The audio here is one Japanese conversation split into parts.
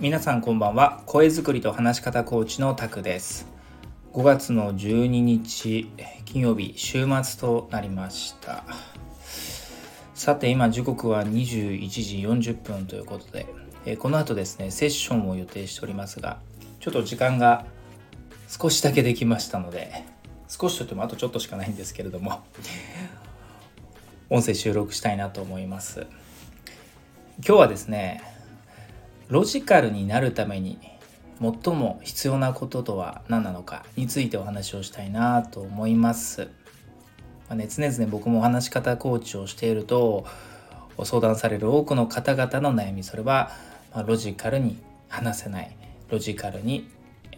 皆さんこんばんは。声作りと話し方コーチのタクです。5月の12日金曜日週末となりました。さて今時刻は21時40分ということでこの後ですねセッションを予定しておりますがちょっと時間が少しだけできましたので少しとってもあとちょっとしかないんですけれども音声収録したいなと思います。今日はですねロジカルになるために最も必要なこととは何なのかについてお話をしたいなと思います。まあね、常々僕もお話し方コーチをしていると相談される多くの方々の悩みそれは、まロジカルに話せないロジカルに、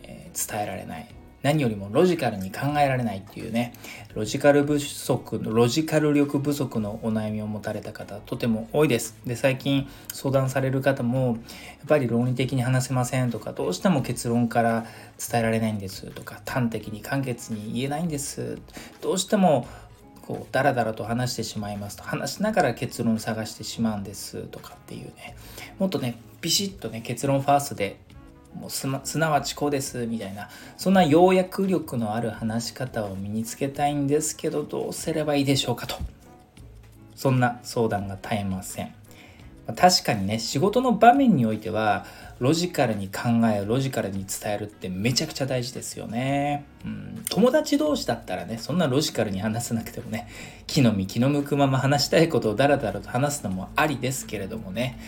え伝えられない何よりもロジカルに考えられないっていうねロジカル不足のロジカル力不足のお悩みを持たれた方とても多いです。で最近相談される方もやっぱり論理的に話せませんとかどうしても結論から伝えられないんですとか端的に簡潔に言えないんですどうしてもこうダラダラと話してしまいますと話しながら結論探してしまうんですとかっていうね。もっとねビシッとね結論ファーストでもうす,、すなわちこうですみたいなそんな要約力のある話し方を身につけたいんですけどどうすればいいでしょうかと。そんな相談が絶えません。確かにね仕事の場面においてはロジカルに考えロジカルに伝えるってめちゃくちゃ大事ですよね、うん、友達同士だったらねそんなロジカルに話さなくてもね木の実気の向くまま話したいことをダラダラと話すのもありですけれどもね。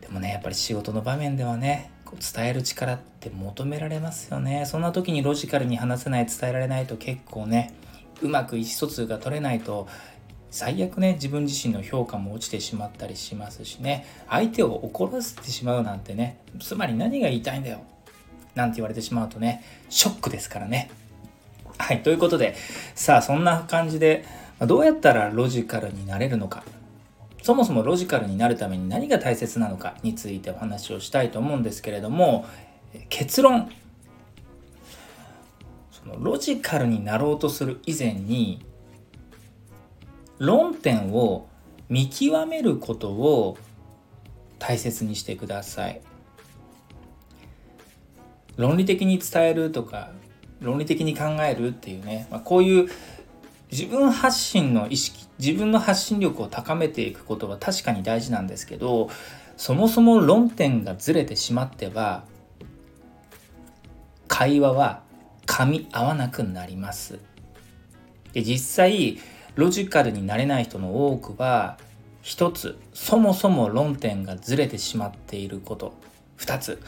でもねやっぱり仕事の場面ではね伝える力って求められますよね。そんな時にロジカルに話せない伝えられないと結構ねうまく意思疎通が取れないと最悪ね自分自身の評価も落ちてしまったりしますしね。相手を怒らせてしまうなんてねつまり何が言いたいんだよなんて言われてしまうとねショックですからね。はいということでさあそんな感じでどうやったらロジカルになれるのか。そもそもロジカルになるために何が大切なのかについてお話をしたいと思うんですけれども結論。そのロジカルになろうとする以前に論点を見極めることを大切にしてください。論理的に伝えるとか論理的に考えるっていうね、まあ、こういう自分発信の意識自分の発信力を高めていくことは確かに大事なんですけどそもそも論点がずれてしまっては会話は噛み合わなくなります。で実際ロジカルになれない人の多くは一つそもそも論点がずれてしまっていること。二つ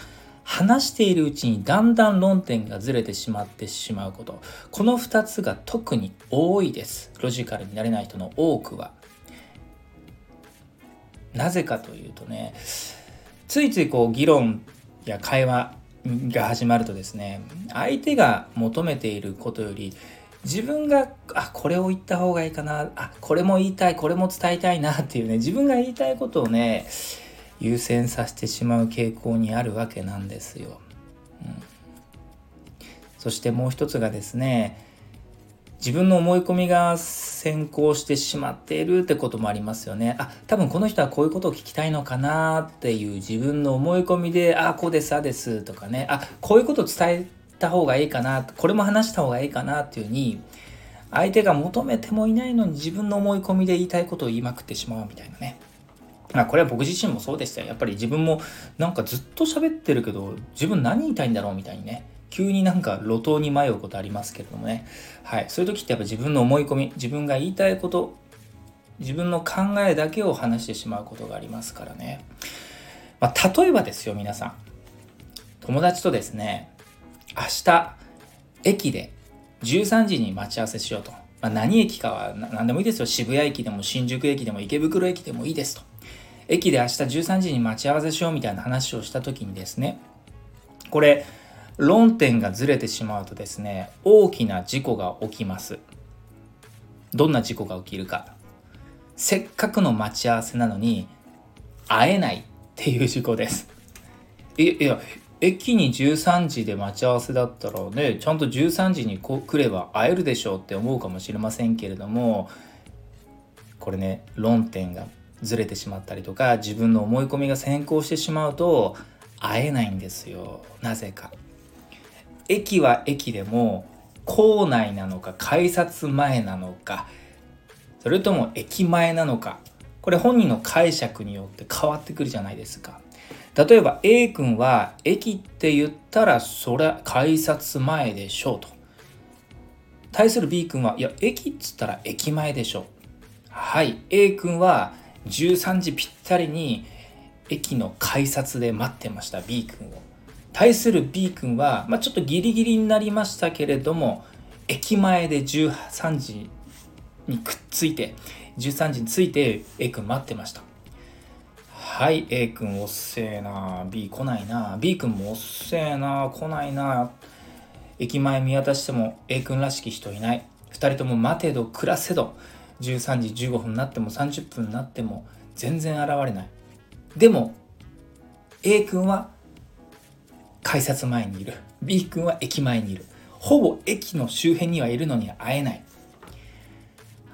話しているうちにだんだん論点がずれてしまってしまうこと。この2つが特に多いです。ロジカルになれない人の多くは。なぜかというとねついついこう議論や会話が始まるとですね相手が求めていることより自分があこれを言った方がいいかなあこれも言いたいこれも伝えたいなっていうね自分が言いたいことをね優先させてしまう傾向にあるわけなんですよ。うん、そしてもう一つがですね自分の思い込みが先行してしまっているってこともありますよね。あ多分この人はこういうことを聞きたいのかなっていう自分の思い込みであこうですあですとかねあこういうこと伝えた方がいいかなこれも話した方がいいかなっていうふうに相手が求めてもいないのに自分の思い込みで言いたいことを言いまくってしまうみたいなね。まあ、これは僕自身もそうでしたよ。やっぱり自分もなんかずっと喋ってるけど、自分何言いたいんだろうみたいにね、急になんか路頭に迷うことありますけれどもね。はい。そういう時ってやっぱ自分の思い込み、自分が言いたいこと、自分の考えだけを話してしまうことがありますからね。まあ、例えばですよ、皆さん。友達とですね、明日、駅で13時に待ち合わせしようと。まあ、何駅かは何でもいいですよ。渋谷駅でも新宿駅でも池袋駅でもいいですと。駅で明日13時に待ち合わせしようみたいな話をした時にですねこれ論点がずれてしまうとですね大きな事故が起きます。どんな事故が起きるか。せっかくの待ち合わせなのに会えないっていう事故です。いや駅に13時で待ち合わせだったらねちゃんと13時に来れば会えるでしょうって思うかもしれませんけれどもこれね論点がずれてしまったりとか自分の思い込みが先行してしまうと会えないんですよ。なぜか。駅は駅でも構内なのか改札前なのかそれとも駅前なのかこれ本人の解釈によって変わってくるじゃないですか。例えば A 君は駅って言ったらそりゃ改札前でしょうと。対する B 君はいや駅っつったら駅前でしょう。はい A 君は13時ぴったりに駅の改札で待ってました B 君を。対する B 君は、まあ、ちょっとギリギリになりましたけれども駅前で13時にくっついて13時に着いて A 君待ってました。はい A 君おっせえな B 来ないな B 君もおっせえな来ないな。駅前見渡しても A 君らしき人いない。2人とも待てど暮らせど。13時15分になっても30分になっても全然現れない。でも A 君は改札前にいる。B 君は駅前にいる。ほぼ駅の周辺にはいるのに会えない。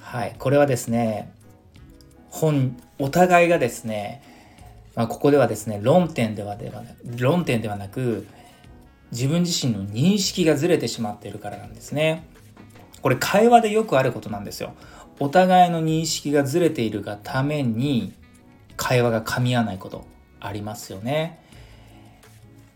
はいこれはですね本お互いがですね、まあ、ここではですね論点ではでは論点ではなく自分自身の認識がずれてしまっているからなんですね。これ会話でよくあることなんですよ。お互いの認識がずれているがために会話が噛み合わないことありますよね。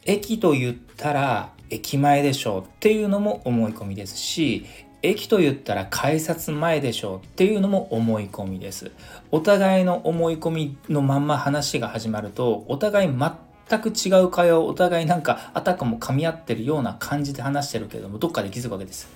駅と言ったら駅前でしょうっていうのも思い込みですし駅と言ったら改札前でしょうっていうのも思い込みです。お互いの思い込みのまんま話が始まるとお互い全く違う会話をお互いなんかあたかも噛み合ってるような感じで話してるけどもどっかで気づくわけです。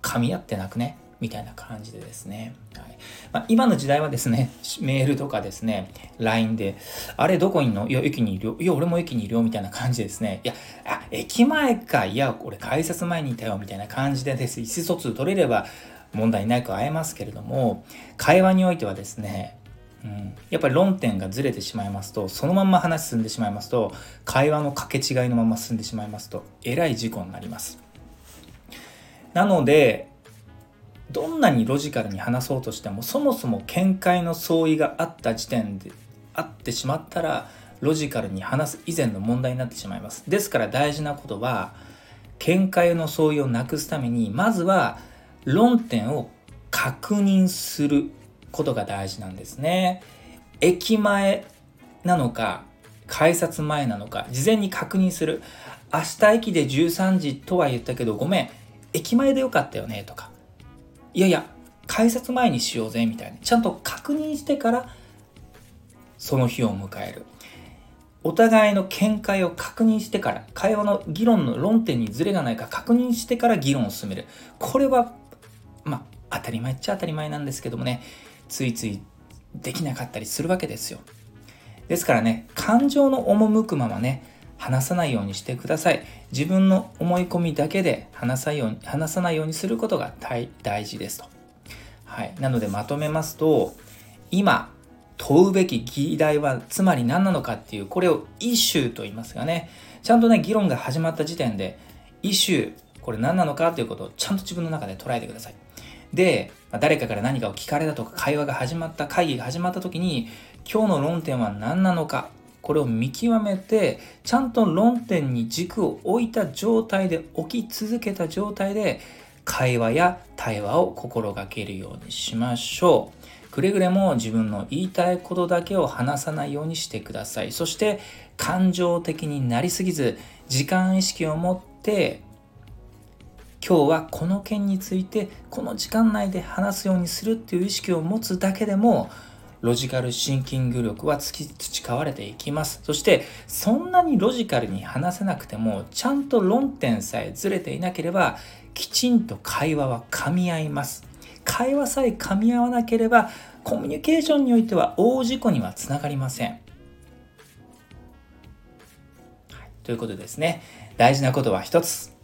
噛み合ってなくね。みたいな感じでですね、はいまあ、今の時代はですね、メールとかですね、LINE で、あれどこにいんの？いや、駅にいるよ。いや、俺も駅にいるよ。みたいな感じでですね。いや、あ、駅前か。いや、俺改札前にいたよ。みたいな感じでです。意思疎通取れれば問題なく会えますけれども、会話においてはですね、うん、やっぱり論点がずれてしまいますとそのまんま話進んでしまいますと会話の掛け違いのまま進んでしまいますとえらい事故になりますなのでどんなにロジカルに話そうとしてもそもそも見解の相違があった時点であってしまったらロジカルに話す以前の問題になってしまいます。ですから大事なことは見解の相違をなくすためにまずは論点を確認することが大事なんですね。駅前なのか改札前なのか事前に確認する。明日駅で13時とは言ったけどごめん駅前でよかったよねとか。いやいや改札前にしようぜみたいな。ちゃんと確認してからその日を迎える。お互いの見解を確認してから会話の議論の論点にズレがないか確認してから議論を進める。これはまあ当たり前っちゃ当たり前なんですけどもねついついできなかったりするわけですよ。ですからね感情の赴くままね話さないようにしてください。自分の思い込みだけで話さように話さないようにすることが大事ですと、はい、なのでまとめますと今問うべき議題はつまり何なのかっていうこれをイシューと言いますがね。ちゃんとね議論が始まった時点でイシューこれ何なのかということをちゃんと自分の中で捉えてください。で誰かから何かを聞かれたとか会話が始まった会議が始まった時に今日の論点は何なのかこれを見極めてちゃんと論点に軸を置いた状態で置き続けた状態で会話や対話を心がけるようにしましょう。くれぐれも自分の言いたいことだけを話さないようにしてください。そして感情的になりすぎず時間意識を持って今日はこの件についてこの時間内で話すようにするっていう意識を持つだけでもロジカルシンキング力は培われていきます。そして、そんなにロジカルに話せなくても、ちゃんと論点さえずれていなければ、きちんと会話は噛み合います。会話さえ噛み合わなければ、コミュニケーションにおいては大事故にはつながりません。はい、ということでですね、大事なことは一つ。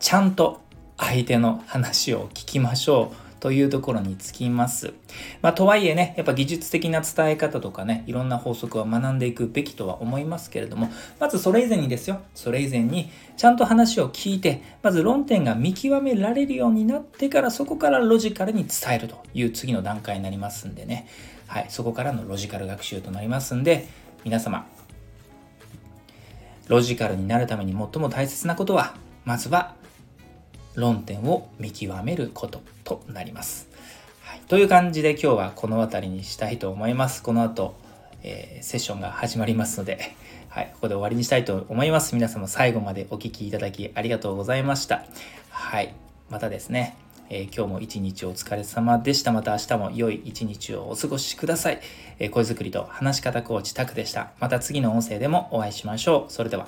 ちゃんと相手の話を聞きましょう。というところにつきます。まあ、とはいえね、やっぱ技術的な伝え方とかね、いろんな法則は学んでいくべきとは思いますけれども、まずそれ以前にですよ、それ以前にちゃんと話を聞いて、まず論点が見極められるようになってから、そこからロジカルに伝えるという次の段階になりますんでね、はい、そこからのロジカル学習となりますんで、皆様、ロジカルになるために最も大切なことは、まずは論点を見極めることとなります。はい、という感じで今日はこの辺りにしたいと思います。この後、えー、セッションが始まりますので、はい、ここで終わりにしたいと思います。皆様最後までお聴きいただきありがとうございました。はい、またですね、えー、今日も一日お疲れ様でした。また明日も良い一日をお過ごしください。えー、声作りと話し方コーチタクでした。また次の音声でもお会いしましょう。それでは。